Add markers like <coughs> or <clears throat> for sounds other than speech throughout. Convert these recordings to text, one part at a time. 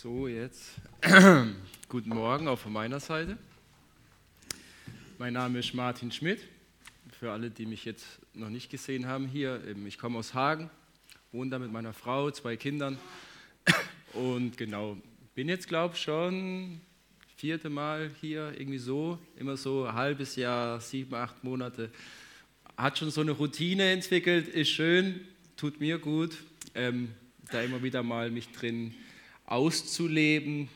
So, jetzt. <clears throat> Guten Morgen auch von meiner Seite. Mein Name ist Martin Schmidt. Für alle, die mich jetzt noch nicht gesehen haben hier, ich komme aus Hagen, wohne da mit meiner Frau, zwei Kindern <coughs> und genau, bin jetzt glaube ich schon vierte Mal hier, irgendwie so, immer so ein halbes Jahr, sieben, acht Monate. Hat schon so eine Routine entwickelt, ist schön, tut mir gut, ähm, da immer wieder mal mich drin auszuleben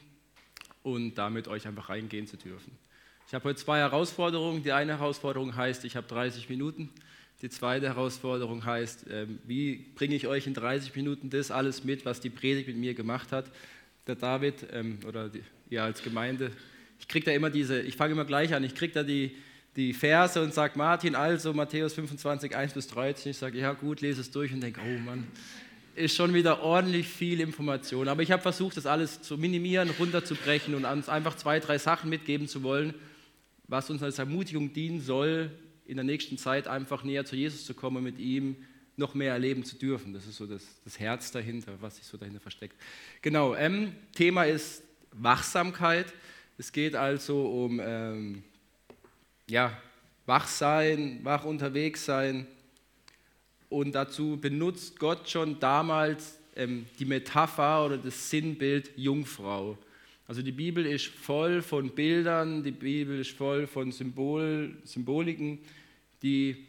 und damit euch einfach reingehen zu dürfen. Ich habe heute zwei Herausforderungen. Die eine Herausforderung heißt, ich habe 30 Minuten. Die zweite Herausforderung heißt, ähm, wie bringe ich euch in 30 Minuten das alles mit, was die Predigt mit mir gemacht hat. Der David ähm, oder die, ja als Gemeinde, ich kriege da immer diese, ich fange immer gleich an, ich kriege da die, die Verse und sage, Martin, also Matthäus 25, 1 bis 13. Ich sage, ja gut, lese es durch und denke, oh Mann, ist schon wieder ordentlich viel Information. Aber ich habe versucht, das alles zu minimieren, runterzubrechen und uns einfach zwei, drei Sachen mitgeben zu wollen, was uns als Ermutigung dienen soll, in der nächsten Zeit einfach näher zu Jesus zu kommen und mit ihm noch mehr erleben zu dürfen. Das ist so das, das Herz dahinter, was sich so dahinter versteckt. Genau, ähm, Thema ist Wachsamkeit. Es geht also um ähm, ja, wach sein, wach unterwegs sein, und dazu benutzt Gott schon damals ähm, die Metapher oder das Sinnbild Jungfrau. Also die Bibel ist voll von Bildern, die Bibel ist voll von Symbol, Symboliken, die,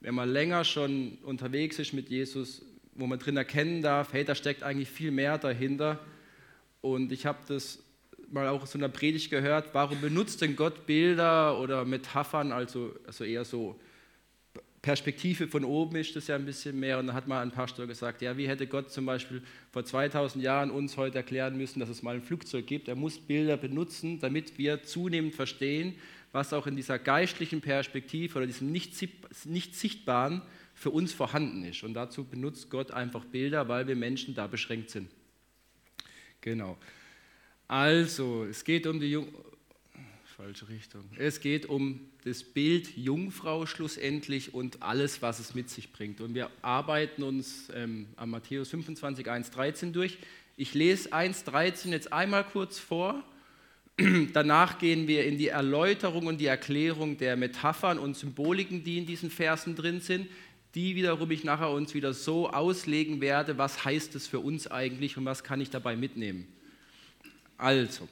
wenn man länger schon unterwegs ist mit Jesus, wo man drin erkennen darf, hey, da steckt eigentlich viel mehr dahinter. Und ich habe das mal auch so in einer Predigt gehört, warum benutzt denn Gott Bilder oder Metaphern, also, also eher so Perspektive von oben ist das ja ein bisschen mehr. Und dann hat mal ein Pastor gesagt, ja, wie hätte Gott zum Beispiel vor 2000 Jahren uns heute erklären müssen, dass es mal ein Flugzeug gibt. Er muss Bilder benutzen, damit wir zunehmend verstehen, was auch in dieser geistlichen Perspektive oder diesem nicht, nicht sichtbaren für uns vorhanden ist. Und dazu benutzt Gott einfach Bilder, weil wir Menschen da beschränkt sind. Genau. Also, es geht um die Jung falsche Richtung. Es geht um das Bild Jungfrau schlussendlich und alles, was es mit sich bringt. Und wir arbeiten uns ähm, am Matthäus 25, 1, 13 durch. Ich lese 1, 13 jetzt einmal kurz vor. <clears throat> Danach gehen wir in die Erläuterung und die Erklärung der Metaphern und Symboliken, die in diesen Versen drin sind, die wiederum ich nachher uns wieder so auslegen werde, was heißt es für uns eigentlich und was kann ich dabei mitnehmen. Also,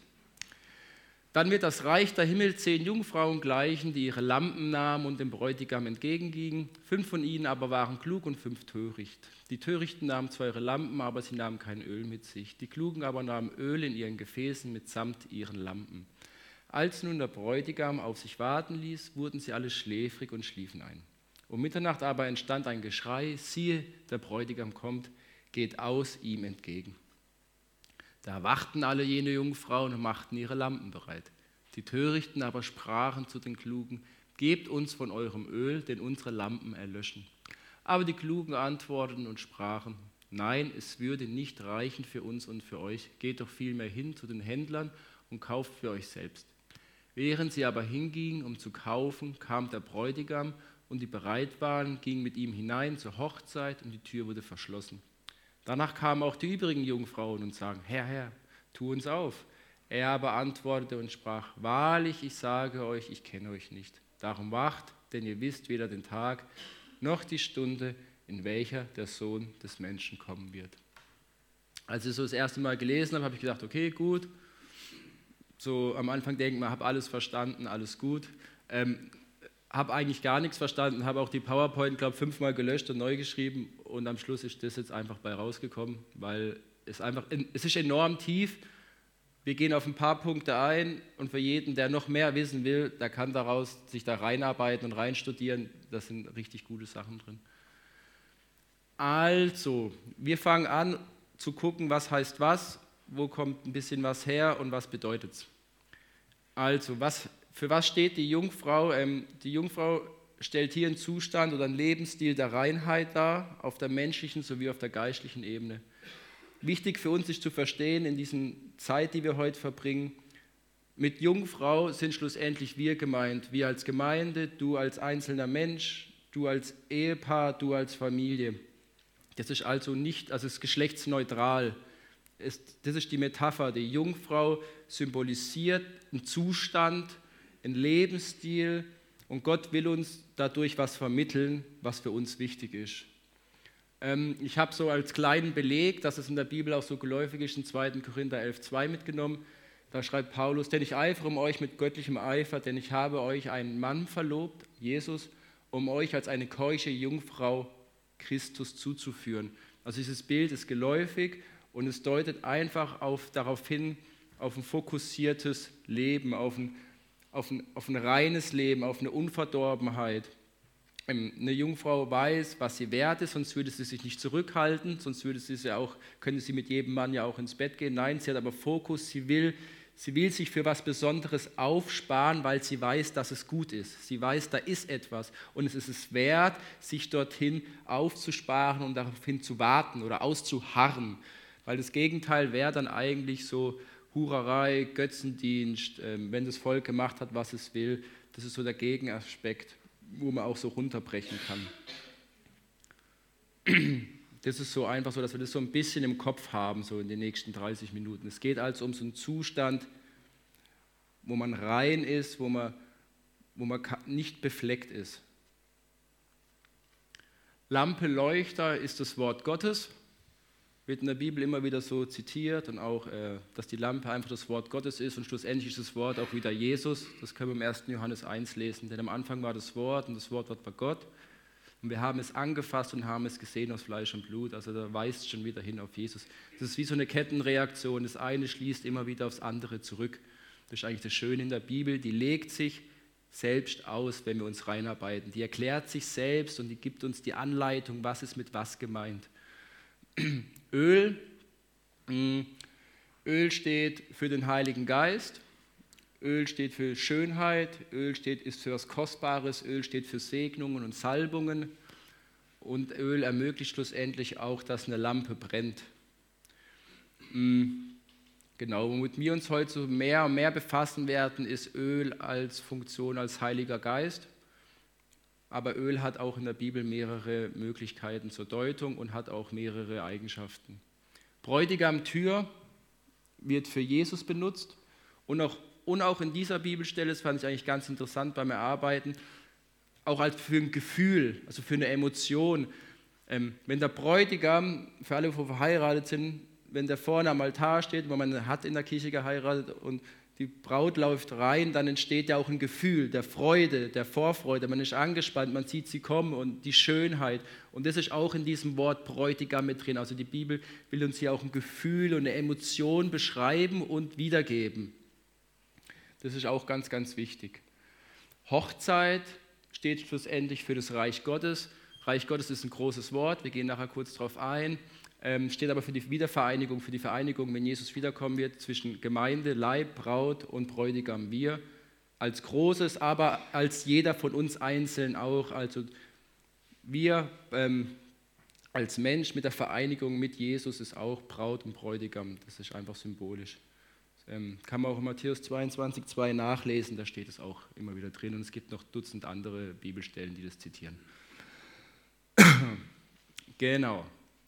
dann wird das Reich der Himmel zehn Jungfrauen gleichen, die ihre Lampen nahmen und dem Bräutigam entgegengingen. Fünf von ihnen aber waren klug und fünf töricht. Die Törichten nahmen zwar ihre Lampen, aber sie nahmen kein Öl mit sich. Die Klugen aber nahmen Öl in ihren Gefäßen mitsamt ihren Lampen. Als nun der Bräutigam auf sich warten ließ, wurden sie alle schläfrig und schliefen ein. Um Mitternacht aber entstand ein Geschrei, siehe, der Bräutigam kommt, geht aus ihm entgegen. Da erwachten alle jene Jungfrauen und machten ihre Lampen bereit. Die Törichten aber sprachen zu den Klugen, Gebt uns von eurem Öl, denn unsere Lampen erlöschen. Aber die Klugen antworteten und sprachen, Nein, es würde nicht reichen für uns und für euch, geht doch vielmehr hin zu den Händlern und kauft für euch selbst. Während sie aber hingingen, um zu kaufen, kam der Bräutigam und die bereit waren, gingen mit ihm hinein zur Hochzeit und die Tür wurde verschlossen. Danach kamen auch die übrigen Jungfrauen und sagen, Herr, Herr, tu uns auf. Er aber antwortete und sprach, wahrlich, ich sage euch, ich kenne euch nicht. Darum wacht, denn ihr wisst weder den Tag noch die Stunde, in welcher der Sohn des Menschen kommen wird. Als ich so das erste Mal gelesen habe, habe ich gedacht, okay, gut. So am Anfang denkt man, habe alles verstanden, alles gut. Ähm, habe eigentlich gar nichts verstanden, habe auch die PowerPoint, glaube ich, fünfmal gelöscht und neu geschrieben und am Schluss ist das jetzt einfach bei rausgekommen, weil es einfach, es ist enorm tief. Wir gehen auf ein paar Punkte ein und für jeden, der noch mehr wissen will, der kann daraus sich da reinarbeiten und reinstudieren. Das sind richtig gute Sachen drin. Also, wir fangen an zu gucken, was heißt was, wo kommt ein bisschen was her und was bedeutet es. Also, was für was steht die Jungfrau? Ähm, die Jungfrau stellt hier einen Zustand oder einen Lebensstil der Reinheit dar, auf der menschlichen sowie auf der geistlichen Ebene. Wichtig für uns ist zu verstehen, in dieser Zeit, die wir heute verbringen, mit Jungfrau sind schlussendlich wir gemeint. Wir als Gemeinde, du als einzelner Mensch, du als Ehepaar, du als Familie. Das ist also nicht, also es ist geschlechtsneutral. ist, das ist die Metapher. Die Jungfrau symbolisiert einen Zustand, einen Lebensstil und Gott will uns dadurch was vermitteln, was für uns wichtig ist. Ähm, ich habe so als kleinen Beleg, dass es in der Bibel auch so geläufig ist, in 2. Korinther 11,2 mitgenommen. Da schreibt Paulus, denn ich eifere um euch mit göttlichem Eifer, denn ich habe euch einen Mann verlobt, Jesus, um euch als eine keusche Jungfrau Christus zuzuführen. Also dieses Bild ist geläufig und es deutet einfach auf, darauf hin, auf ein fokussiertes Leben, auf ein, auf, ein, auf ein reines Leben, auf eine Unverdorbenheit. Ähm, eine Jungfrau weiß, was sie wert ist, sonst würde sie sich nicht zurückhalten, sonst würde sie ja auch, könnte sie mit jedem Mann ja auch ins Bett gehen. Nein, sie hat aber Fokus, sie will Sie will sich für was Besonderes aufsparen, weil sie weiß, dass es gut ist. Sie weiß, da ist etwas und es ist es wert, sich dorthin aufzusparen und daraufhin zu warten oder auszuharren. Weil das Gegenteil wäre dann eigentlich so Hurerei, Götzendienst, ähm, wenn das Volk gemacht hat, was es will. Das ist so der Gegenaspekt, wo man auch so runterbrechen kann. Das ist so einfach so, dass wir das so ein bisschen im Kopf haben, so in den nächsten 30 Minuten. Es geht also um so einen Zustand, wo man rein ist, wo man, wo man nicht befleckt ist. Lampe, Leuchter ist das Wort Gottes, wird in der Bibel immer wieder so zitiert und auch, äh, dass die Lampe einfach das Wort Gottes ist und schlussendlich ist das Wort auch wieder Jesus. Das können wir im 1. Johannes 1 lesen, denn am Anfang war das Wort und das Wort war Gott und wir haben es angefasst und haben es gesehen aus Fleisch und Blut. Also da weist schon wieder hin auf Jesus. Das ist wie so eine Kettenreaktion. Das eine schließt immer wieder aufs andere zurück. Das ist eigentlich das Schöne in der Bibel. Die legt sich selbst aus, wenn wir uns reinarbeiten. Die erklärt sich selbst und die gibt uns die Anleitung, was ist mit was gemeint. Öl. Mm, Öl steht für den Heiligen Geist. Öl steht für Schönheit, Öl steht, ist für was Kostbares, Öl steht für Segnungen und Salbungen und Öl ermöglicht schlussendlich auch, dass eine Lampe brennt. Mm, genau, womit wir uns heute so mehr und mehr befassen werden, ist Öl als Funktion als Heiliger Geist. Aber Öl hat auch in der Bibel mehrere Möglichkeiten zur Deutung und hat auch mehrere Eigenschaften. Bräutigam Tür wird für Jesus benutzt und auch und auch in dieser Bibelstelle, das fand ich eigentlich ganz interessant beim Erarbeiten, auch als für ein Gefühl, also für eine Emotion. Ähm, wenn der Bräutigam, für alle, die verheiratet sind, wenn der vorne am Altar steht, wo man hat in der Kirche geheiratet und die Braut läuft rein, dann entsteht ja auch ein Gefühl der Freude, der Vorfreude. Man ist angespannt, man sieht sie kommen und die Schönheit. Und das ist auch in diesem Wort Bräutigam mit drin. Also die Bibel will uns hier auch ein Gefühl und eine Emotion beschreiben und wiedergeben. Das ist auch ganz, ganz wichtig. Hochzeit steht schlussendlich für das Reich Gottes. Reich Gottes ist ein großes Wort, wir gehen nachher kurz darauf ein. Ähm, steht aber für die Wiedervereinigung, für die Vereinigung, wenn Jesus wiederkommen wird, zwischen Gemeinde, Leib, Braut und Bräutigam. Wir als Großes, aber als jeder von uns einzeln auch. Also wir ähm, als Mensch mit der Vereinigung mit Jesus ist auch Braut und Bräutigam. Das ist einfach symbolisch. Ähm, kann man auch in Matthäus 22, 2 nachlesen, da steht es auch immer wieder drin und es gibt noch Dutzend andere Bibelstellen, die das zitieren. <coughs> genau.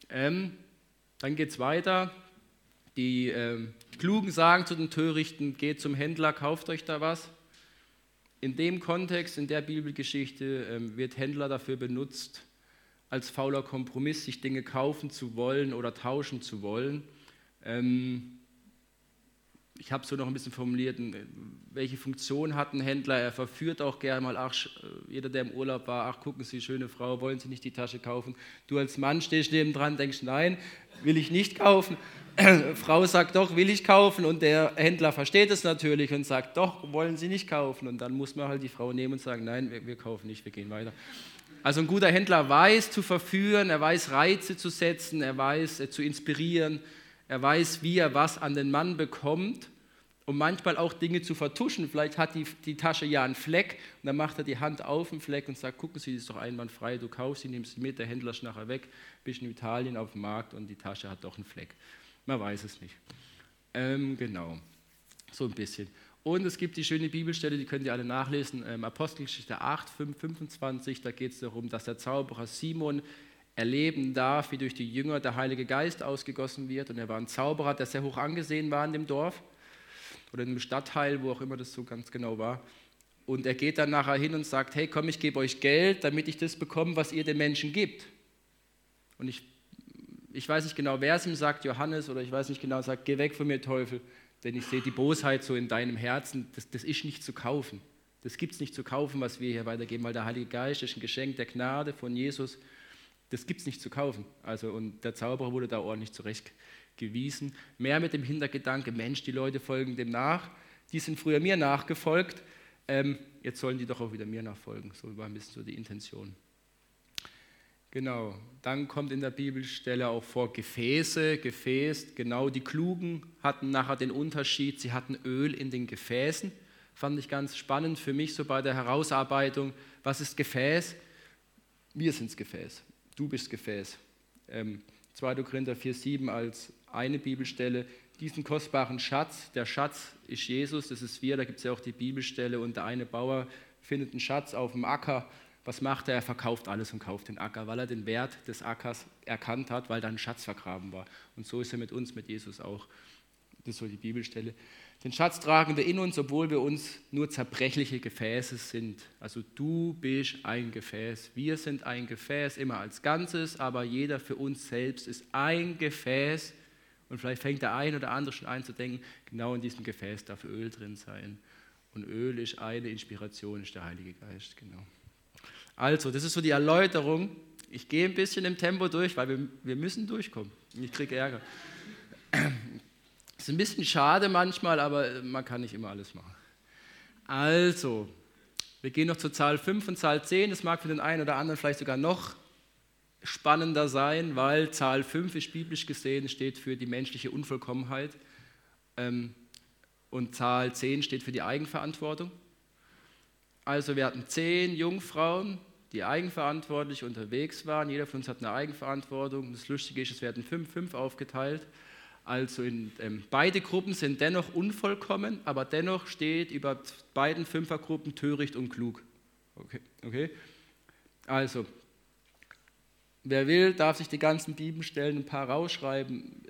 Ähm, dann geht es weiter. Die ähm, Klugen sagen zu den Törichten, geht zum Händler, kauft euch da was. In dem Kontext, in der Bibelgeschichte, ähm, wird Händler dafür benutzt, als fauler Kompromiss, sich Dinge kaufen zu wollen oder tauschen zu wollen. Ähm, ich habe es so noch ein bisschen formuliert, welche Funktion hat ein Händler? Er verführt auch gerne mal, ach, jeder, der im Urlaub war, ach, gucken Sie, schöne Frau, wollen Sie nicht die Tasche kaufen? Du als Mann stehst neben dran, denkst, nein, will ich nicht kaufen. <clears throat> Frau sagt doch, will ich kaufen und der Händler versteht es natürlich und sagt, doch, wollen Sie nicht kaufen. Und dann muss man halt die Frau nehmen und sagen, nein, wir, wir kaufen nicht, wir gehen weiter. Also ein guter Händler weiß zu verführen, er weiß Reize zu setzen, er weiß äh, zu inspirieren, er weiß, wie er was an den Mann bekommt, um manchmal auch Dinge zu vertuschen. Vielleicht hat die, die Tasche ja einen Fleck und dann macht er die Hand auf den Fleck und sagt, gucken Sie, die ist doch einwandfrei, du kaufst sie, nimmst sie mit, der Händler ist nachher weg, bist in Italien auf dem Markt und die Tasche hat doch einen Fleck. Man weiß es nicht. Ähm, genau, so ein bisschen. Und es gibt die schöne Bibelstelle, die könnt ihr alle nachlesen, ähm, Apostelgeschichte 8, 5, 25, da geht es darum, dass der Zauberer Simon erleben darf, wie durch die Jünger der Heilige Geist ausgegossen wird. Und er war ein Zauberer, der sehr hoch angesehen war in dem Dorf oder in dem Stadtteil, wo auch immer das so ganz genau war. Und er geht dann nachher hin und sagt, hey komm, ich gebe euch Geld, damit ich das bekomme, was ihr den Menschen gibt. Und ich, ich weiß nicht genau, wer es ihm sagt, Johannes, oder ich weiß nicht genau, sagt, geh weg von mir, Teufel, denn ich sehe die Bosheit so in deinem Herzen, das, das ist nicht zu kaufen. Das gibt es nicht zu kaufen, was wir hier weitergeben, weil der Heilige Geist ist ein Geschenk der Gnade von Jesus. Das gibt es nicht zu kaufen. Also, und der Zauberer wurde da ordentlich zurechtgewiesen. Mehr mit dem Hintergedanke, Mensch, die Leute folgen dem nach. Die sind früher mir nachgefolgt ähm, jetzt sollen die doch auch wieder mir nachfolgen. So war ein bisschen so die Intention. Genau, dann kommt in der Bibelstelle auch vor Gefäße, Gefäß, genau, die Klugen hatten nachher den Unterschied, sie hatten Öl in den Gefäßen. Fand ich ganz spannend für mich so bei der Herausarbeitung, was ist Gefäß? Wir sind Gefäß, du bist Gefäß. Ähm, 2. Korinther 4,7 als eine Bibelstelle, diesen kostbaren Schatz. Der Schatz ist Jesus, das ist wir, da gibt es ja auch die Bibelstelle. Und der eine Bauer findet einen Schatz auf dem Acker. Was macht er? Er verkauft alles und kauft den Acker, weil er den Wert des Ackers erkannt hat, weil da ein Schatz vergraben war. Und so ist er mit uns, mit Jesus auch. Das ist so die Bibelstelle. Den Schatz tragen wir in uns, obwohl wir uns nur zerbrechliche Gefäße sind. Also du bist ein Gefäß. Wir sind ein Gefäß, immer als Ganzes, aber jeder für uns selbst ist ein Gefäß und vielleicht fängt der ein oder andere schon an zu denken, genau in diesem Gefäß darf Öl drin sein. Und Öl ist eine Inspiration, ist der Heilige Geist, genau. Also, das ist so die Erläuterung. Ich gehe ein bisschen im Tempo durch, weil wir, wir müssen durchkommen. Ich kriege Ärger. Ist ein bisschen schade manchmal, aber man kann nicht immer alles machen. Also, wir gehen noch zur Zahl 5 und Zahl 10. Das mag für den einen oder anderen vielleicht sogar noch spannender sein, weil Zahl 5 ist biblisch gesehen, steht für die menschliche Unvollkommenheit ähm, und Zahl 10 steht für die Eigenverantwortung. Also wir hatten zehn Jungfrauen, die eigenverantwortlich unterwegs waren. Jeder von uns hat eine Eigenverantwortung. Das Lustige ist, es werden fünf, fünf aufgeteilt. Also in, ähm, beide Gruppen sind dennoch unvollkommen, aber dennoch steht über beiden Fünfergruppen töricht und klug. Okay, okay? Also Wer will, darf sich die ganzen Bibelstellen ein paar rausschreiben.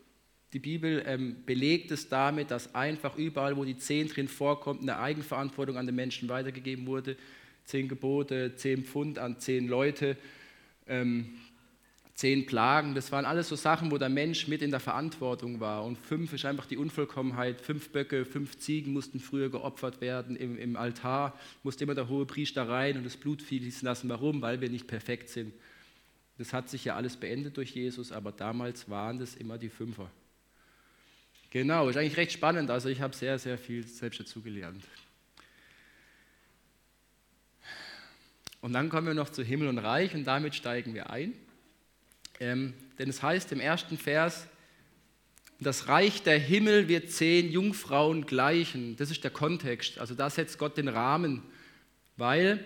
Die Bibel ähm, belegt es damit, dass einfach überall, wo die Zehn drin vorkommt, eine Eigenverantwortung an den Menschen weitergegeben wurde. Zehn Gebote, zehn Pfund an zehn Leute, ähm, zehn Plagen. Das waren alles so Sachen, wo der Mensch mit in der Verantwortung war. Und fünf ist einfach die Unvollkommenheit. Fünf Böcke, fünf Ziegen mussten früher geopfert werden im, im Altar. Musste immer der hohe Priester rein und das Blut fließen lassen. Warum? Weil wir nicht perfekt sind. Das hat sich ja alles beendet durch Jesus, aber damals waren das immer die Fünfer. Genau, ist eigentlich recht spannend. Also ich habe sehr, sehr viel selbst dazu gelernt. Und dann kommen wir noch zu Himmel und Reich und damit steigen wir ein. Ähm, denn es heißt im ersten Vers, das Reich der Himmel wird zehn Jungfrauen gleichen. Das ist der Kontext. Also da setzt Gott den Rahmen, weil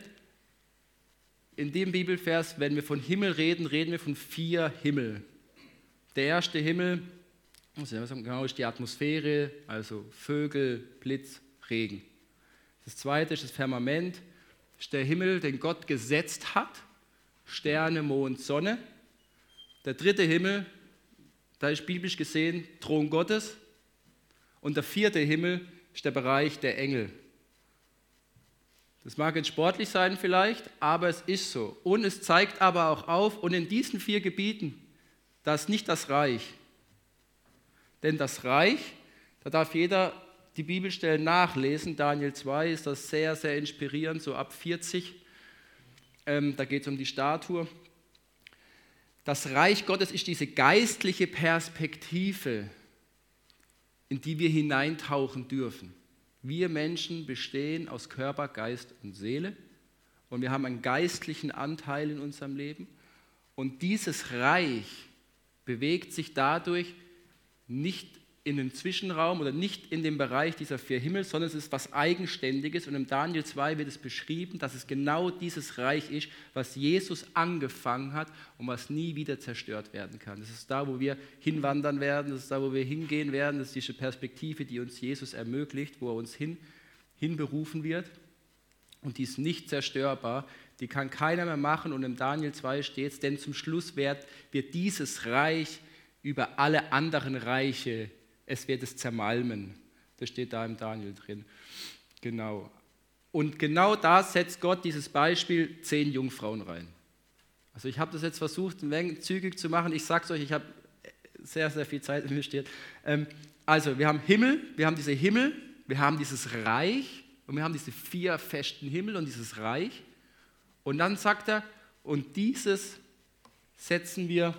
in dem Bibelvers, wenn wir von Himmel reden, reden wir von vier Himmel. Der erste Himmel, genau, ist die Atmosphäre, also Vögel, Blitz, Regen. Das zweite ist das Firmament, ist der Himmel, den Gott gesetzt hat, Sterne, Mond, Sonne. Der dritte Himmel, da ist biblisch gesehen Thron Gottes. Und der vierte Himmel ist der Bereich der Engel. Das mag jetzt sportlich sein vielleicht, aber es ist so. Und es zeigt aber auch auf, und in diesen vier Gebieten, das ist nicht das Reich. Denn das Reich, da darf jeder die Bibelstellen nachlesen. Daniel 2 ist das sehr, sehr inspirierend, so ab 40. Ähm, da geht es um die Statue. Das Reich Gottes ist diese geistliche Perspektive, in die wir hineintauchen dürfen. Wir Menschen bestehen aus Körper, Geist und Seele und wir haben einen geistlichen Anteil in unserem Leben. Und dieses Reich bewegt sich dadurch nicht in den Zwischenraum oder nicht in dem Bereich dieser vier Himmel, sondern es ist was Eigenständiges. Und im Daniel 2 wird es beschrieben, dass es genau dieses Reich ist, was Jesus angefangen hat und was nie wieder zerstört werden kann. Das ist da, wo wir hinwandern werden, das ist da, wo wir hingehen werden, das ist diese Perspektive, die uns Jesus ermöglicht, wo er uns hin, hinberufen wird. Und die ist nicht zerstörbar, Die kann keiner mehr machen und im Daniel 2 steht es, denn zum Schluss wird, wird dieses Reich über alle anderen Reiche, es wird es zermalmen. Das steht da im Daniel drin. Genau. Und genau da setzt Gott dieses Beispiel zehn Jungfrauen rein. Also ich habe das jetzt versucht, ein wenig zügig zu machen. Ich sage es euch, ich habe sehr, sehr viel Zeit investiert. Ähm, also wir haben Himmel, wir haben diese Himmel, wir haben dieses Reich und wir haben diese vier festen Himmel und dieses Reich. Und dann sagt er, und dieses setzen wir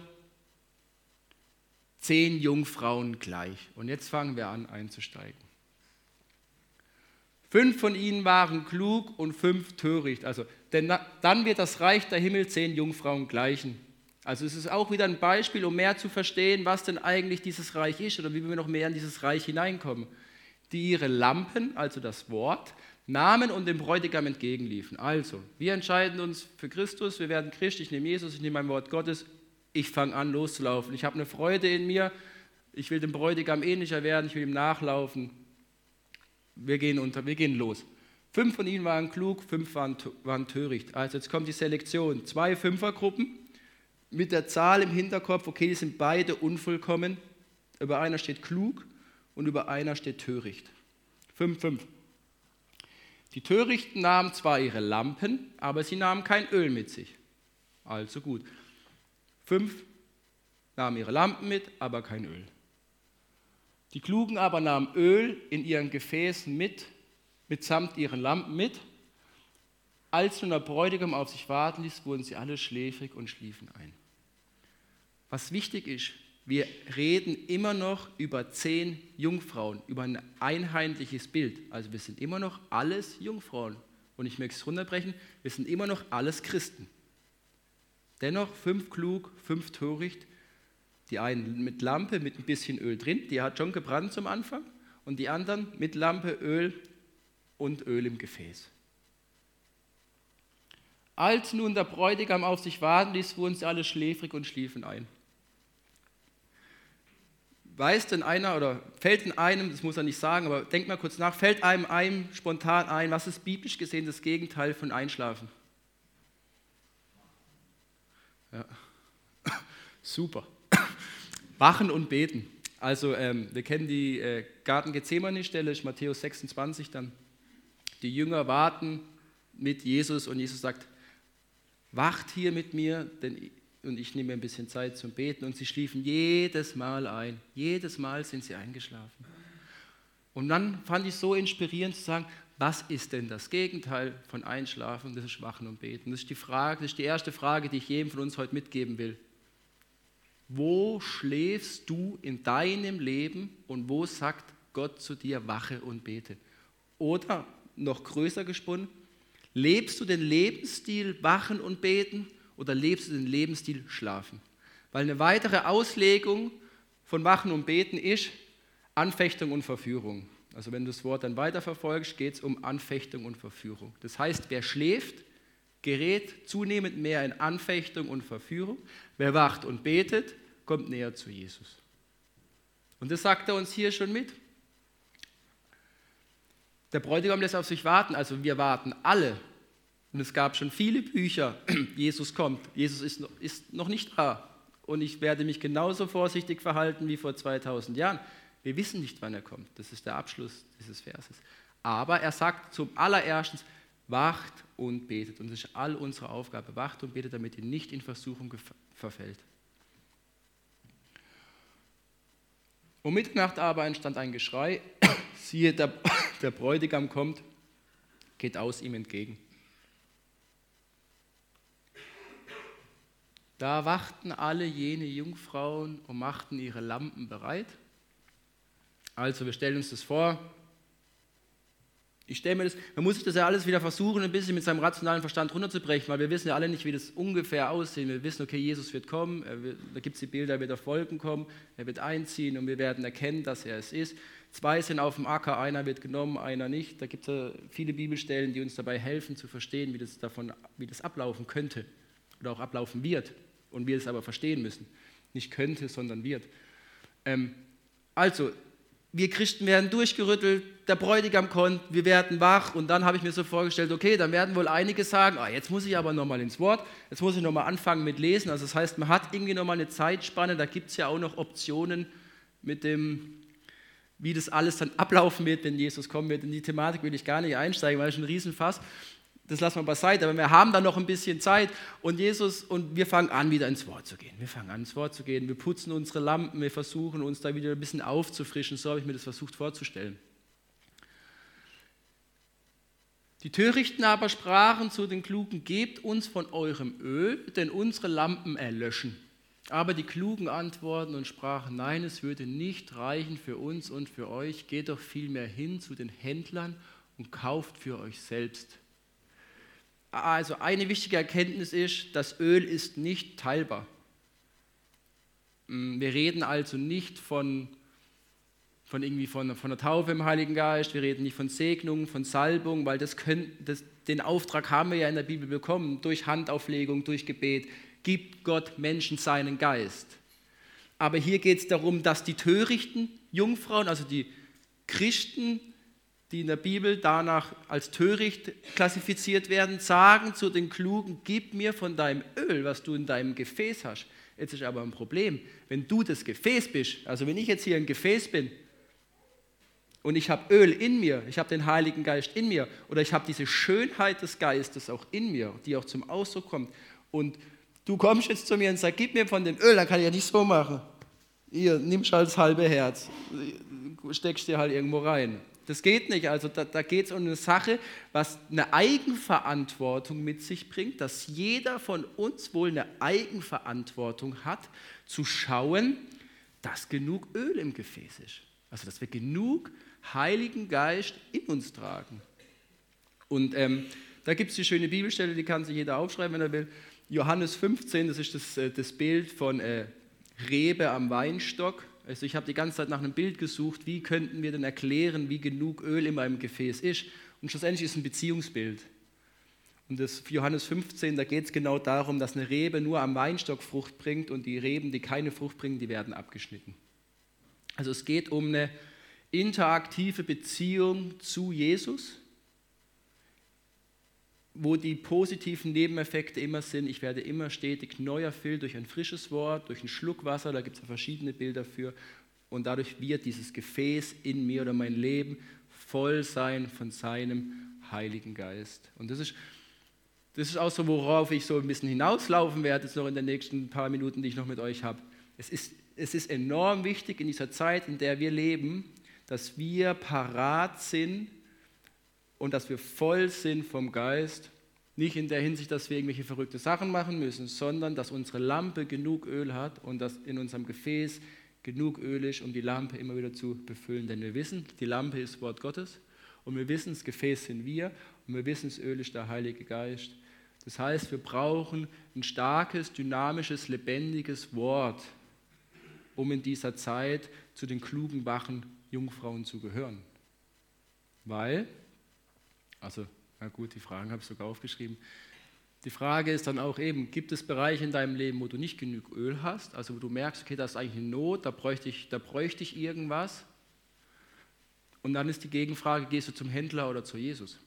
zehn Jungfrauen gleich. Und jetzt fangen wir an einzusteigen. Fünf von ihnen waren klug und fünf töricht. Also, denn dann wird das Reich der Himmel zehn Jungfrauen gleichen. Also es ist auch wieder ein Beispiel, um mehr zu verstehen, was denn eigentlich dieses Reich ist oder wie wir noch mehr in dieses Reich hineinkommen. Die ihre Lampen, also das Wort, nahmen und dem Bräutigam entgegenliefen. Also, wir entscheiden uns für Christus, wir werden Christ, ich nehme Jesus, ich nehme mein Wort Gottes, ich fange an loszulaufen. Ich habe eine Freude in mir, ich will dem Bräutigam ähnlicher werden, ich will ihm nachlaufen. Wir gehen unter, wir gehen los. Fünf von ihnen waren klug, fünf waren, waren töricht. Also jetzt kommt die Selektion. Zwei Fünfergruppen mit der Zahl im Hinterkopf, okay, die sind beide unvollkommen. Über einer steht klug und über einer steht töricht. Fünf, fünf. Die Törichten nahmen zwar ihre Lampen, aber sie nahmen kein Öl mit sich. Also gut. Fünf nahmen ihre Lampen mit, aber kein Öl. Die Klugen aber nahmen Öl in ihren Gefäßen mit, mitsamt ihren Lampen mit. Als nun der Bräutigam auf sich warten ließ, wurden sie alle schläfrig und schliefen ein. Was wichtig ist, wir reden immer noch über zehn Jungfrauen, über ein einheitliches Bild. Also wir sind immer noch alles Jungfrauen. Und ich möchte es runterbrechen, wir sind immer noch alles Christen. Dennoch fünf klug, fünf töricht, die einen mit Lampe, mit ein bisschen Öl drin, die hat schon gebrannt zum Anfang, und die anderen mit Lampe, Öl und Öl im Gefäß. Als nun der Bräutigam auf sich warten ließ, wurden sie alle schläfrig und schliefen ein. Weiß denn einer oder fällt in einem, das muss er nicht sagen, aber denkt mal kurz nach, fällt einem ein spontan ein, was ist biblisch gesehen das Gegenteil von Einschlafen? Ja. <coughs> Super. <coughs> Wachen und beten. Also ähm, wir kennen die äh, Garten Gethsemane-Stelle, Matthäus 26 dann. Die Jünger warten mit Jesus und Jesus sagt, wacht hier mit mir, denn und ich nehme ein bisschen Zeit zum Beten und sie schliefen jedes Mal ein. Jedes Mal sind sie eingeschlafen. Und dann fand ich es so inspirierend zu sagen, was ist denn das Gegenteil von Einschlafen? Das ist Schwachen und Beten. Das ist die Frage, das ist die erste Frage, die ich jedem von uns heute mitgeben will. Wo schläfst du in deinem Leben und wo sagt Gott zu dir, wache und bete? Oder noch größer gesponnen, lebst du den Lebensstil wachen und beten oder lebst du den Lebensstil schlafen? Weil eine weitere Auslegung von Wachen und Beten ist Anfechtung und Verführung. Also wenn du das Wort dann weiterverfolgst, geht es um Anfechtung und Verführung. Das heißt, wer schläft, gerät zunehmend mehr in Anfechtung und Verführung. Wer wacht und betet, kommt näher zu Jesus. Und das sagt er uns hier schon mit. Der Bräutigam lässt auf sich warten, also wir warten alle und es gab schon viele Bücher, <clears throat> Jesus kommt, Jesus ist noch, nicht da. Und ich werde mich genauso vorsichtig verhalten wie vor 2000 Jahren. Wir wissen nicht, wann er kommt. Das ist der Abschluss dieses Verses. Aber er sagt zum allerersten, wacht und betet. Und das ist all unsere Aufgabe. Wacht und betet, damit ihr nicht in Versuchung verfällt. Um Mitternacht aber entstand ein Geschrei. <coughs> Siehe, der, <coughs> der Bräutigam kommt, geht aus ihm entgegen. Da wachten alle jene Jungfrauen und machten ihre Lampen bereit. Also, wir stellen uns das vor. Ich stelle mir das, man muss sich das ja alles wieder versuchen, ein bisschen mit seinem rationalen Verstand runterzubrechen, weil wir wissen ja alle nicht, wie das ungefähr aussieht. Wir wissen, okay, Jesus wird kommen, wird, da gibt es die Bilder, er wird auf Wolken kommen, er wird einziehen und wir werden erkennen, dass er es ist. Zwei sind auf dem Acker, einer wird genommen, einer nicht. Da gibt es viele Bibelstellen, die uns dabei helfen zu verstehen, wie das, davon, wie das ablaufen könnte oder auch ablaufen wird und wir es aber verstehen müssen. Nicht könnte, sondern wird. Ähm, also, wir Christen werden durchgerüttelt, der Bräutigam kommt, wir werden wach und dann habe ich mir so vorgestellt, okay, dann werden wohl einige sagen, ah, jetzt muss ich aber nochmal ins Wort, jetzt muss ich nochmal anfangen mit Lesen. Also das heißt, man hat irgendwie nochmal eine Zeitspanne, da gibt es ja auch noch Optionen mit dem, wie das alles dann ablaufen wird, wenn Jesus kommen wird. In die Thematik will ich gar nicht einsteigen, weil es ein Riesenfass das lassen wir beiseite, aber wir haben dann noch ein bisschen Zeit und Jesus und wir fangen an, wieder ins Wort zu gehen. Wir fangen an, ins Wort zu gehen. Wir putzen unsere Lampen, wir versuchen uns da wieder ein bisschen aufzufrischen. So habe ich mir das versucht vorzustellen. Die Törichten aber sprachen zu den Klugen, gebt uns von eurem Öl, denn unsere Lampen erlöschen. Aber die Klugen antworten und sprachen, nein, es würde nicht reichen für uns und für euch, geht doch vielmehr hin zu den Händlern und kauft für euch selbst. Also eine wichtige Erkenntnis ist, das Öl ist nicht teilbar. Mm, wir reden also nicht von, von, irgendwie von, von der Taufe im Heiligen Geist, wir reden nicht von Segnung, von Salbung, weil das können, das, den Auftrag haben wir ja in der Bibel bekommen, durch Handauflegung, durch Gebet, gibt Gott Menschen seinen Geist. Aber hier geht es darum, dass die törichten Jungfrauen, also die Christen, die in der Bibel danach als töricht klassifiziert werden, sagen zu den Klugen, gib mir von deinem Öl, was du in deinem Gefäß hast. Jetzt ist aber ein Problem, wenn du das Gefäß bist, also wenn ich jetzt hier ein Gefäß bin und ich habe Öl in mir, ich habe den Heiligen Geist in mir oder ich habe diese Schönheit des Geistes auch in mir, die auch zum Ausdruck kommt und du kommst jetzt zu mir und sagst, gib mir von dem Öl, dann kann ich ja nicht so machen. Ihr nimmst halt das halbe Herz, steckst dir halt irgendwo rein. Das geht nicht. Also da, da geht es um eine Sache, was eine Eigenverantwortung mit sich bringt, dass jeder von uns wohl eine Eigenverantwortung hat, zu schauen, dass genug Öl im Gefäß ist. Also dass wir genug Heiligen Geist in uns tragen. Und ähm, da gibt es die schöne Bibelstelle, die kann sich jeder aufschreiben, wenn er will. Johannes 15, das ist das, äh, das Bild von äh, Rebe am Weinstock. Also ich habe die ganze Zeit nach einem Bild gesucht, wie könnten wir denn erklären, wie genug Öl in meinem Gefäß ist. Und schlussendlich ist es ein Beziehungsbild. Und das Johannes 15, da geht es genau darum, dass eine Rebe nur am Weinstock Frucht bringt und die Reben, die keine Frucht bringen, die werden abgeschnitten. Also es geht um eine interaktive Beziehung zu Jesus, wo die positiven Nebeneffekte immer sind, ich werde immer stetig neu erfüllt durch ein frisches Wort, durch einen Schluck Wasser, da gibt es verschiedene Bilder für. Und dadurch wird dieses Gefäß in mir oder mein Leben voll sein von seinem Heiligen Geist. Und das ist, das ist auch so, worauf ich so ein bisschen hinauslaufen werde, jetzt noch in den nächsten paar Minuten, die ich noch mit euch habe. Es ist, es ist enorm wichtig in dieser Zeit, in der wir leben, dass wir parat sind, und dass wir voll sind vom Geist. Nicht in der Hinsicht, dass wir irgendwelche verrückte Sachen machen müssen, sondern dass unsere Lampe genug Öl hat und dass in unserem Gefäß genug Öl ist, um die Lampe immer wieder zu befüllen. Denn wir wissen, die Lampe ist Wort Gottes und wir wissen, das Gefäß sind wir und wir wissen, das Öl ist der Heilige Geist. Das heißt, wir brauchen ein starkes, dynamisches, lebendiges Wort, um in dieser Zeit zu den klugen, wachen Jungfrauen zu gehören. Weil also, na gut, die Fragen habe ich sogar aufgeschrieben. Die Frage ist dann auch eben, gibt es Bereiche in deinem Leben, wo du nicht genug Öl hast, also wo du merkst, okay, da ist eigentlich eine Not, da bräuchte ich, da bräuchte ich irgendwas. Und dann ist die Gegenfrage, gehst du zum Händler oder zu Jesus?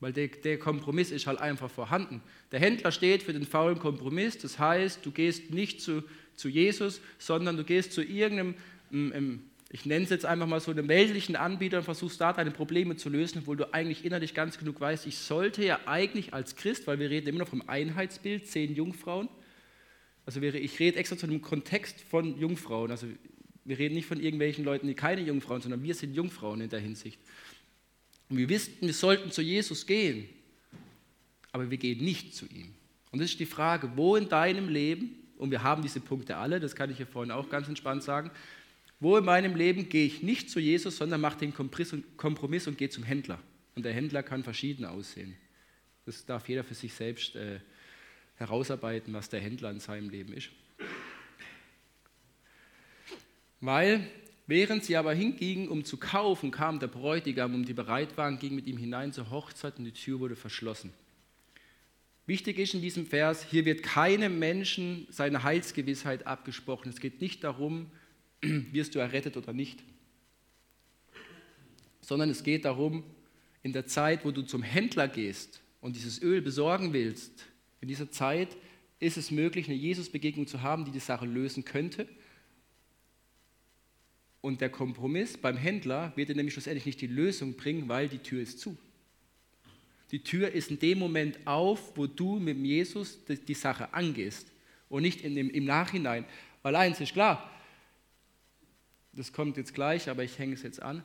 Weil der, der, Kompromiss ist halt einfach vorhanden. Der Händler steht für den faulen Kompromiss, das heißt, du gehst nicht zu, zu Jesus, sondern du gehst zu irgendeinem ähm, ich nenne es jetzt einfach mal so, einem weltlichen Anbieter und versuchst da deine Probleme zu lösen, obwohl du eigentlich innerlich ganz genug weißt, ich sollte ja eigentlich als Christ, weil wir reden immer noch vom Einheitsbild, zehn Jungfrauen, also ich rede extra zu einem Kontext von Jungfrauen, also wir reden nicht von irgendwelchen Leuten, die keine Jungfrauen, sondern wir sind Jungfrauen in der Hinsicht. Und wir wissen, wir sollten zu Jesus gehen, aber wir gehen nicht zu ihm. Und das ist die Frage, wo in deinem Leben, und wir haben diese Punkte alle, das kann ich hier vorhin auch ganz entspannt sagen, wo in meinem Leben gehe ich nicht zu Jesus, sondern mache den Kompromiss und gehe zum Händler. Und der Händler kann verschieden aussehen. Das darf jeder für sich selbst äh, herausarbeiten, was der Händler in seinem Leben ist. Weil, während sie aber hingingen, um zu kaufen, kam der Bräutigam, um die bereit waren, ging mit ihm hinein zur Hochzeit und die Tür wurde verschlossen. Wichtig ist in diesem Vers, hier wird keinem Menschen seine Heilsgewissheit abgesprochen. Es geht nicht darum, <clears throat> wirst du errettet oder nicht. Sondern es geht darum, in der Zeit, wo du zum Händler gehst und dieses Öl besorgen willst, in dieser Zeit ist es möglich, eine Jesus-Begegnung zu haben, die die Sache lösen könnte. Und der Kompromiss beim Händler wird dir nämlich schlussendlich nicht die Lösung bringen, weil die Tür ist zu. Die Tür ist in dem Moment auf, wo du mit Jesus die Sache angehst und nicht in dem, im Nachhinein. Weil eins ist klar, das kommt jetzt gleich, aber ich hänge es jetzt an.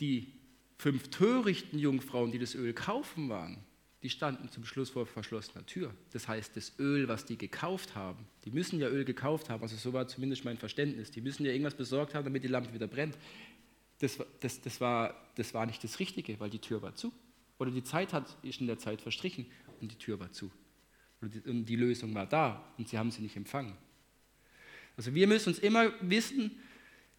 Die fünf törichten Jungfrauen, die das Öl kaufen waren, die standen zum Schluss vor verschlossener Tür. Das heißt, das Öl, was die gekauft haben, die müssen ja Öl gekauft haben, also so war zumindest mein Verständnis, die müssen ja irgendwas besorgt haben, damit die Lampe wieder brennt. Das, das, das, war, das war nicht das Richtige, weil die Tür war zu. Oder die Zeit hat, ist in der Zeit verstrichen und die Tür war zu. Und die, und die Lösung war da und sie haben sie nicht empfangen. Also wir müssen uns immer wissen,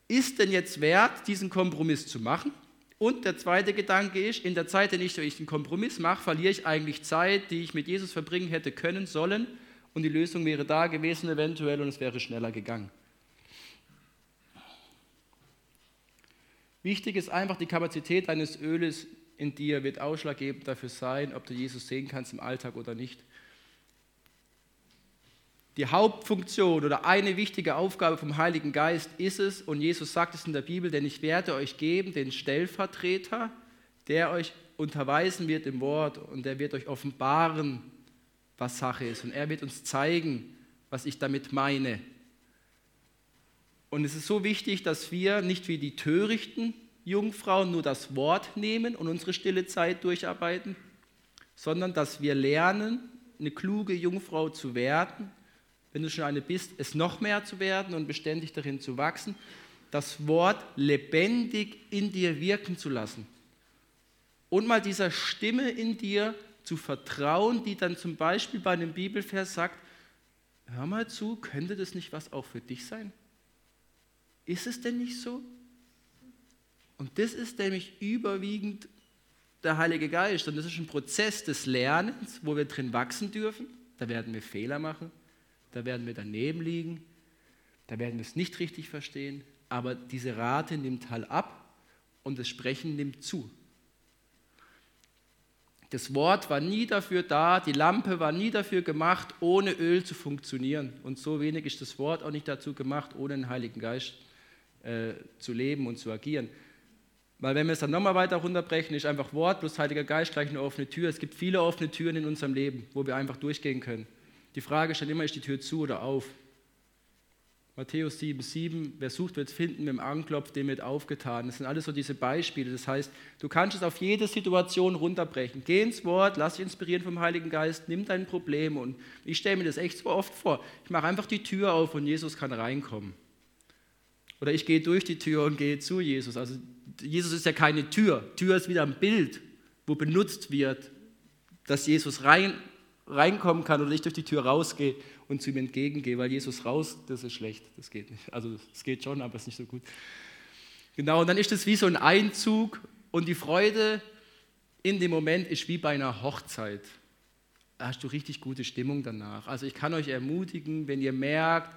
ist denn jetzt wert, diesen Kompromiss zu machen? Und der zweite Gedanke ist, in der Zeit, in der ich den Kompromiss mache, verliere ich eigentlich Zeit, die ich mit Jesus verbringen hätte können, sollen. Und die Lösung wäre da gewesen eventuell und es wäre schneller gegangen. Wichtig ist einfach, die Kapazität deines Öles in dir wird ausschlaggebend dafür sein, ob du Jesus sehen kannst im Alltag oder nicht. Die Hauptfunktion oder eine wichtige Aufgabe vom Heiligen Geist ist es, und Jesus sagt es in der Bibel, denn ich werde euch geben den Stellvertreter, der euch unterweisen wird im Wort und der wird euch offenbaren, was Sache ist. Und er wird uns zeigen, was ich damit meine. Und es ist so wichtig, dass wir nicht wie die törichten Jungfrauen nur das Wort nehmen und unsere stille Zeit durcharbeiten, sondern dass wir lernen, eine kluge Jungfrau zu werden wenn du schon eine bist, es noch mehr zu werden und beständig darin zu wachsen, das Wort lebendig in dir wirken zu lassen. Und mal dieser Stimme in dir zu vertrauen, die dann zum Beispiel bei einem Bibelvers sagt, hör mal zu, könnte das nicht was auch für dich sein? Ist es denn nicht so? Und das ist nämlich überwiegend der Heilige Geist. Und das ist ein Prozess des Lernens, wo wir drin wachsen dürfen. Da werden wir Fehler machen da werden wir daneben liegen, da werden wir es nicht richtig verstehen, aber diese Rate nimmt halt ab und das Sprechen nimmt zu. Das Wort war nie dafür da, die Lampe war nie dafür gemacht, ohne Öl zu funktionieren. Und so wenig ist das Wort auch nicht dazu gemacht, ohne den Heiligen Geist äh, zu leben und zu agieren. Weil wenn wir es dann nochmal weiter runterbrechen, ist einfach Wort plus Heiliger Geist gleich eine offene Tür. Es gibt viele offene Türen in unserem Leben, wo wir einfach durchgehen können. Die Frage dann immer, ist die Tür zu oder auf? Matthäus 7,7, wer sucht, wird finden, mit dem Anklopf, dem wird aufgetan. Das sind alles so diese Beispiele. Das heißt, du kannst es auf jede Situation runterbrechen. Geh ins Wort, lass dich inspirieren vom Heiligen Geist, nimm dein Problem. Und ich stelle mir das echt so oft vor. Ich mache einfach die Tür auf und Jesus kann reinkommen. Oder ich gehe durch die Tür und gehe zu Jesus. Also Jesus ist ja keine Tür. Tür ist wieder ein Bild, wo benutzt wird, dass Jesus rein reinkommen kann oder ich durch die Tür rausgehe und zu ihm entgegengehe, weil Jesus raus, das ist schlecht, das geht nicht. Also es geht schon, aber es ist nicht so gut. Genau, und dann ist es wie so ein Einzug und die Freude in dem Moment ist wie bei einer Hochzeit. Da hast du richtig gute Stimmung danach. Also ich kann euch ermutigen, wenn ihr merkt,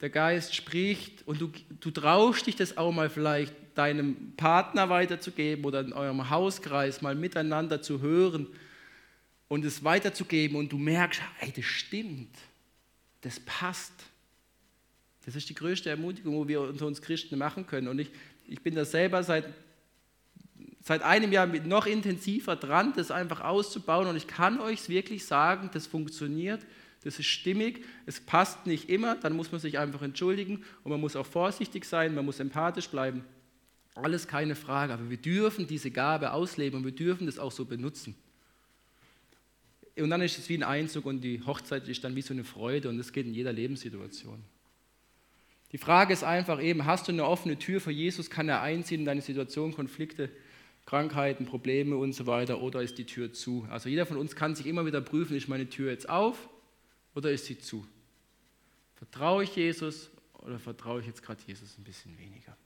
der Geist spricht und du, du traust dich das auch mal vielleicht deinem Partner weiterzugeben oder in eurem Hauskreis mal miteinander zu hören, und es weiterzugeben und du merkst, hey, das stimmt, das passt. Das ist die größte Ermutigung, wo wir unter uns Christen machen können. Und ich, ich bin da selber seit, seit einem Jahr mit noch intensiver dran, das einfach auszubauen. Und ich kann euch wirklich sagen, das funktioniert, das ist stimmig, es passt nicht immer, dann muss man sich einfach entschuldigen und man muss auch vorsichtig sein, man muss empathisch bleiben. Alles keine Frage, aber wir dürfen diese Gabe ausleben und wir dürfen das auch so benutzen. Und dann ist es wie ein Einzug und die Hochzeit ist dann wie so eine Freude und das geht in jeder Lebenssituation. Die Frage ist einfach eben, hast du eine offene Tür für Jesus, kann er einziehen in deine Situation, Konflikte, Krankheiten, Probleme und so weiter oder ist die Tür zu? Also jeder von uns kann sich immer wieder prüfen, ist meine Tür jetzt auf oder ist sie zu? Vertraue ich Jesus oder vertraue ich jetzt gerade Jesus ein bisschen weniger?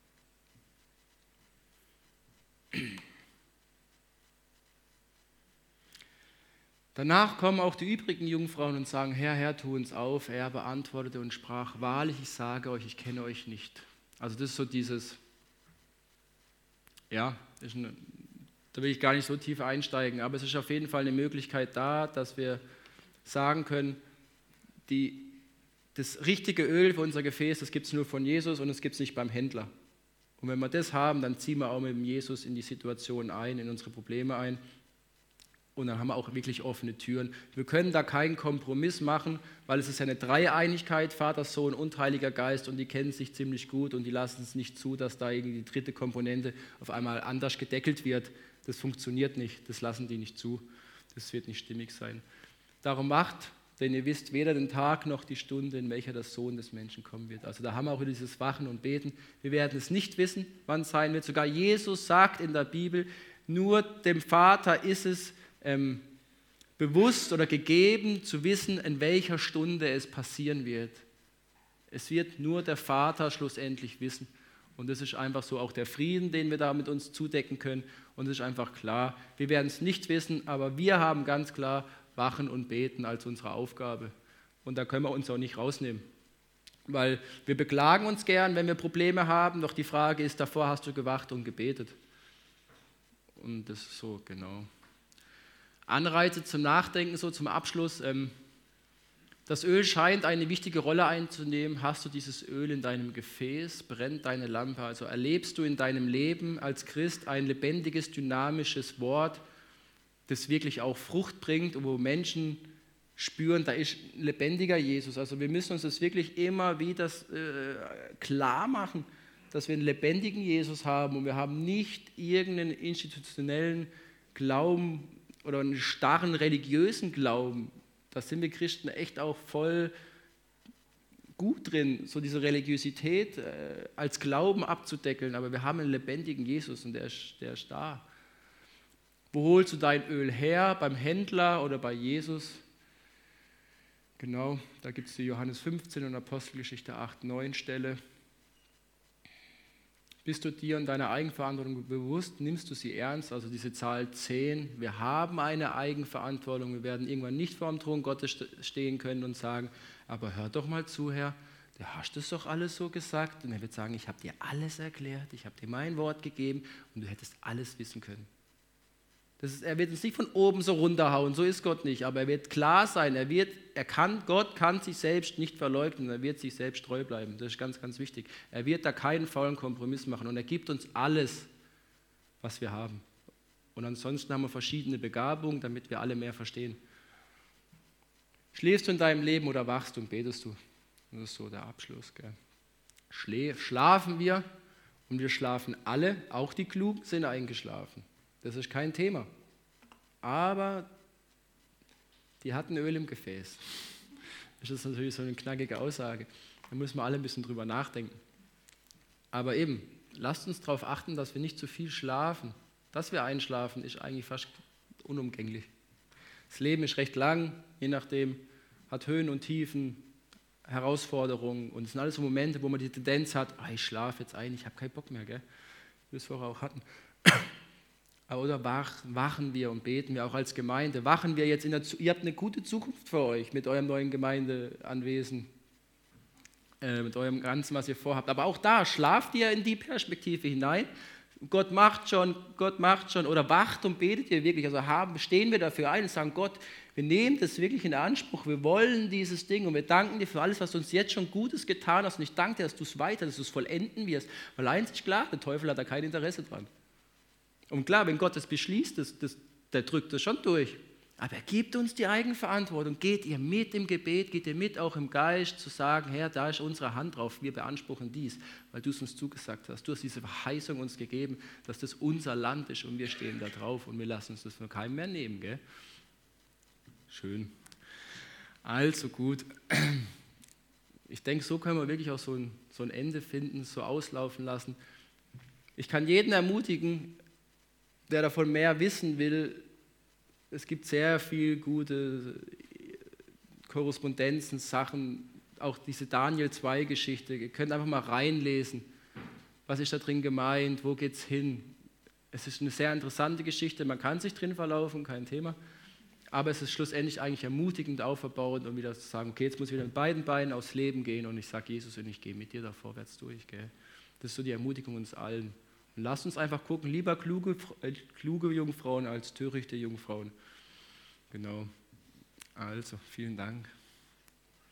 Danach kommen auch die übrigen Jungfrauen und sagen, Herr, Herr, tu uns auf. Er beantwortete und sprach, wahrlich, ich sage euch, ich kenne euch nicht. Also das ist so dieses, ja, eine, da will ich gar nicht so tief einsteigen, aber es ist auf jeden Fall eine Möglichkeit da, dass wir sagen können, die, das richtige Öl für unser Gefäß, das gibt es nur von Jesus und es gibt es nicht beim Händler. Und wenn wir das haben, dann ziehen wir auch mit dem Jesus in die Situation ein, in unsere Probleme ein und dann haben wir auch wirklich offene Türen. Wir können da keinen Kompromiss machen, weil es ist ja eine Dreieinigkeit, Vater, Sohn und Heiliger Geist und die kennen sich ziemlich gut und die lassen es nicht zu, dass da irgendwie die dritte Komponente auf einmal anders gedeckelt wird. Das funktioniert nicht, das lassen die nicht zu. Das wird nicht stimmig sein. Darum macht, denn ihr wisst weder den Tag noch die Stunde, in welcher der Sohn des Menschen kommen wird. Also da haben wir auch dieses Wachen und Beten. Wir werden es nicht wissen, wann es sein wird. Sogar Jesus sagt in der Bibel, nur dem Vater ist es ähm, bewusst oder gegeben zu wissen, in welcher Stunde es passieren wird. Es wird nur der Vater schlussendlich wissen. Und das ist einfach so auch der Frieden, den wir da mit uns zudecken können. Und es ist einfach klar, wir werden es nicht wissen, aber wir haben ganz klar Wachen und Beten als unsere Aufgabe. Und da können wir uns auch nicht rausnehmen. Weil wir beklagen uns gern, wenn wir Probleme haben, doch die Frage ist, davor hast du gewacht und gebetet. Und das ist so, genau. Anreize zum Nachdenken, so zum Abschluss. Ähm, das Öl scheint eine wichtige Rolle einzunehmen. Hast du dieses Öl in deinem Gefäß? Brennt deine Lampe? Also erlebst du in deinem Leben als Christ ein lebendiges, dynamisches Wort, das wirklich auch Frucht bringt und wo Menschen spüren, da ist ein lebendiger Jesus. Also wir müssen uns das wirklich immer wieder äh, klar machen, dass wir einen lebendigen Jesus haben und wir haben nicht irgendeinen institutionellen Glauben, oder einen starren religiösen Glauben, da sind wir Christen echt auch voll gut drin, so diese Religiosität äh, als Glauben abzudeckeln, aber wir haben einen lebendigen Jesus und der ist, der ist da. Wo holst du dein Öl her? Beim Händler oder bei Jesus? Genau, da gibt es die Johannes 15 und Apostelgeschichte 8, 9 Stelle. Bist du dir und deiner Eigenverantwortung bewusst? Nimmst du sie ernst? Also diese Zahl 10. Wir haben eine Eigenverantwortung. Wir werden irgendwann nicht vor dem Thron Gottes stehen können und sagen, aber hör doch mal zu, Herr, du hast das doch alles so gesagt. Und er wird sagen, ich habe dir alles erklärt, ich habe dir mein Wort gegeben und du hättest alles wissen können. Ist, er wird uns nicht von oben so runterhauen, so ist Gott nicht, aber er wird klar sein, er, wird, er kann, Gott kann sich selbst nicht verleugnen, er wird sich selbst treu bleiben, das ist ganz, ganz wichtig. Er wird da keinen faulen Kompromiss machen und er gibt uns alles, was wir haben. Und ansonsten haben wir verschiedene Begabungen, damit wir alle mehr verstehen. Schläfst du in deinem Leben oder wachst und betest du? Das ist so der Abschluss. Gell? Schlafen wir und wir schlafen alle, auch die Klugen sind eingeschlafen. Das ist kein Thema. Aber die hatten Öl im Gefäß. Das ist natürlich so eine knackige Aussage. Da müssen wir alle ein bisschen drüber nachdenken. Aber eben, lasst uns darauf achten, dass wir nicht zu viel schlafen. Dass wir einschlafen, ist eigentlich fast unumgänglich. Das Leben ist recht lang, je nachdem, hat Höhen und Tiefen, Herausforderungen. Und es sind alles so Momente, wo man die Tendenz hat, ah, ich schlafe jetzt ein, ich habe keinen Bock mehr, gell? wie wir es vorher auch hatten. Oder wachen wir und beten wir auch als Gemeinde? Wachen wir jetzt in der Ihr habt eine gute Zukunft für euch mit eurem neuen Gemeindeanwesen, äh, mit eurem Ganzen, was ihr vorhabt. Aber auch da schlaft ihr in die Perspektive hinein. Gott macht schon, Gott macht schon. Oder wacht und betet ihr wirklich. Also haben, stehen wir dafür ein und sagen, Gott, wir nehmen das wirklich in Anspruch. Wir wollen dieses Ding und wir danken dir für alles, was du uns jetzt schon Gutes getan hast. Und ich danke dir, dass du es weiter, dass du es vollenden wirst. Weil eins ist klar, der Teufel hat da kein Interesse dran. Und klar, wenn Gott das beschließt, das, das, der drückt das schon durch. Aber er gibt uns die Eigenverantwortung. Geht ihr mit im Gebet, geht ihr mit auch im Geist, zu sagen, Herr, da ist unsere Hand drauf, wir beanspruchen dies, weil du es uns zugesagt hast. Du hast diese Verheißung uns gegeben, dass das unser Land ist und wir stehen da drauf und wir lassen uns das von keinem mehr nehmen. Gell? Schön. Also gut. Ich denke, so können wir wirklich auch so ein, so ein Ende finden, so auslaufen lassen. Ich kann jeden ermutigen, wer davon mehr wissen will, es gibt sehr viel gute äh, Korrespondenzen, Sachen, auch diese Daniel 2 Geschichte. Ihr könnt einfach mal reinlesen, was ist da drin gemeint, wo geht es hin. Es ist eine sehr interessante Geschichte, man kann sich drin verlaufen, kein Thema. Aber es ist schlussendlich eigentlich ermutigend, auferbauend, um wieder zu sagen, okay, jetzt muss ich wieder mit beiden Beinen aufs Leben gehen und ich sage Jesus und ich gehe mit dir da vorwärts durch. Gell? Das ist so die Ermutigung uns allen. Lasst uns einfach gucken, lieber kluge, äh, kluge Jungfrauen als törichte Jungfrauen. Genau. Also, vielen Dank.